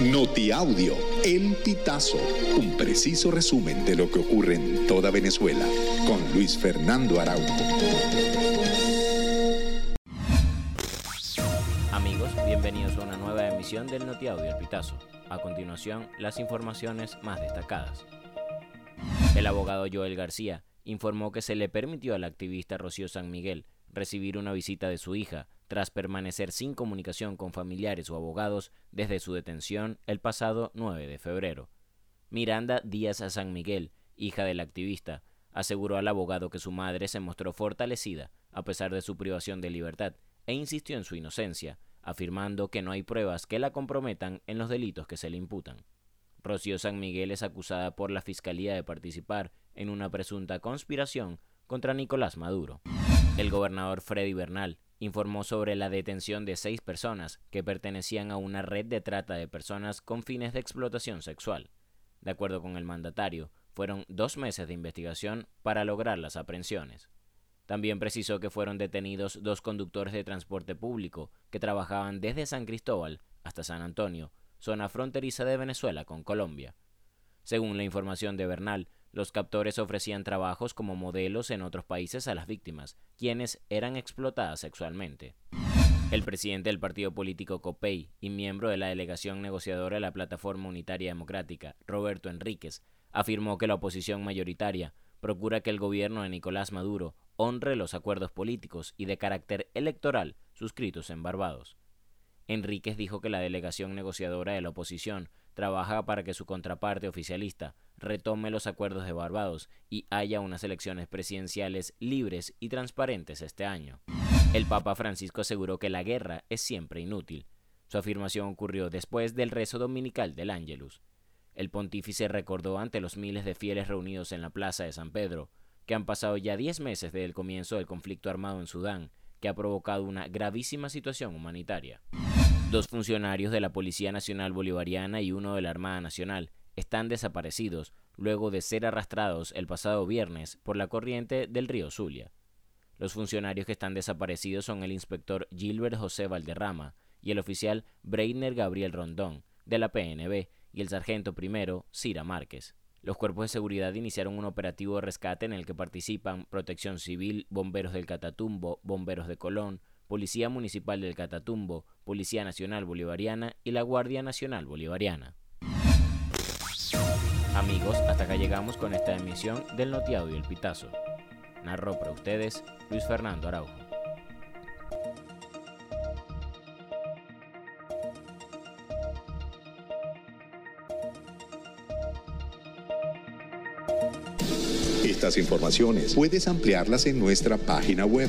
Notiaudio, El Pitazo, un preciso resumen de lo que ocurre en toda Venezuela, con Luis Fernando Araújo. Amigos, bienvenidos a una nueva emisión del Notiaudio El Pitazo. A continuación, las informaciones más destacadas. El abogado Joel García informó que se le permitió al activista Rocío San Miguel recibir una visita de su hija, tras permanecer sin comunicación con familiares o abogados desde su detención el pasado 9 de febrero. Miranda Díaz San Miguel, hija del activista, aseguró al abogado que su madre se mostró fortalecida a pesar de su privación de libertad e insistió en su inocencia, afirmando que no hay pruebas que la comprometan en los delitos que se le imputan. Rocío San Miguel es acusada por la Fiscalía de participar en una presunta conspiración contra Nicolás Maduro. El gobernador Freddy Bernal informó sobre la detención de seis personas que pertenecían a una red de trata de personas con fines de explotación sexual. De acuerdo con el mandatario, fueron dos meses de investigación para lograr las aprehensiones. También precisó que fueron detenidos dos conductores de transporte público que trabajaban desde San Cristóbal hasta San Antonio, zona fronteriza de Venezuela con Colombia. Según la información de Bernal, los captores ofrecían trabajos como modelos en otros países a las víctimas, quienes eran explotadas sexualmente. El presidente del partido político COPEI y miembro de la delegación negociadora de la Plataforma Unitaria Democrática, Roberto Enríquez, afirmó que la oposición mayoritaria procura que el gobierno de Nicolás Maduro honre los acuerdos políticos y de carácter electoral suscritos en Barbados. Enríquez dijo que la delegación negociadora de la oposición trabaja para que su contraparte oficialista retome los acuerdos de Barbados y haya unas elecciones presidenciales libres y transparentes este año. El Papa Francisco aseguró que la guerra es siempre inútil. Su afirmación ocurrió después del rezo dominical del Ángelus. El pontífice recordó ante los miles de fieles reunidos en la plaza de San Pedro que han pasado ya diez meses desde el comienzo del conflicto armado en Sudán, que ha provocado una gravísima situación humanitaria. Dos funcionarios de la Policía Nacional Bolivariana y uno de la Armada Nacional están desaparecidos luego de ser arrastrados el pasado viernes por la corriente del río Zulia. Los funcionarios que están desaparecidos son el inspector Gilbert José Valderrama y el oficial Breitner Gabriel Rondón, de la PNB, y el sargento primero Cira Márquez. Los cuerpos de seguridad iniciaron un operativo de rescate en el que participan Protección Civil, Bomberos del Catatumbo, Bomberos de Colón, Policía Municipal del Catatumbo, Policía Nacional Bolivariana y la Guardia Nacional Bolivariana. Amigos, hasta acá llegamos con esta emisión del Notiaudio El Pitazo. Narró para ustedes Luis Fernando Araujo. Estas informaciones puedes ampliarlas en nuestra página web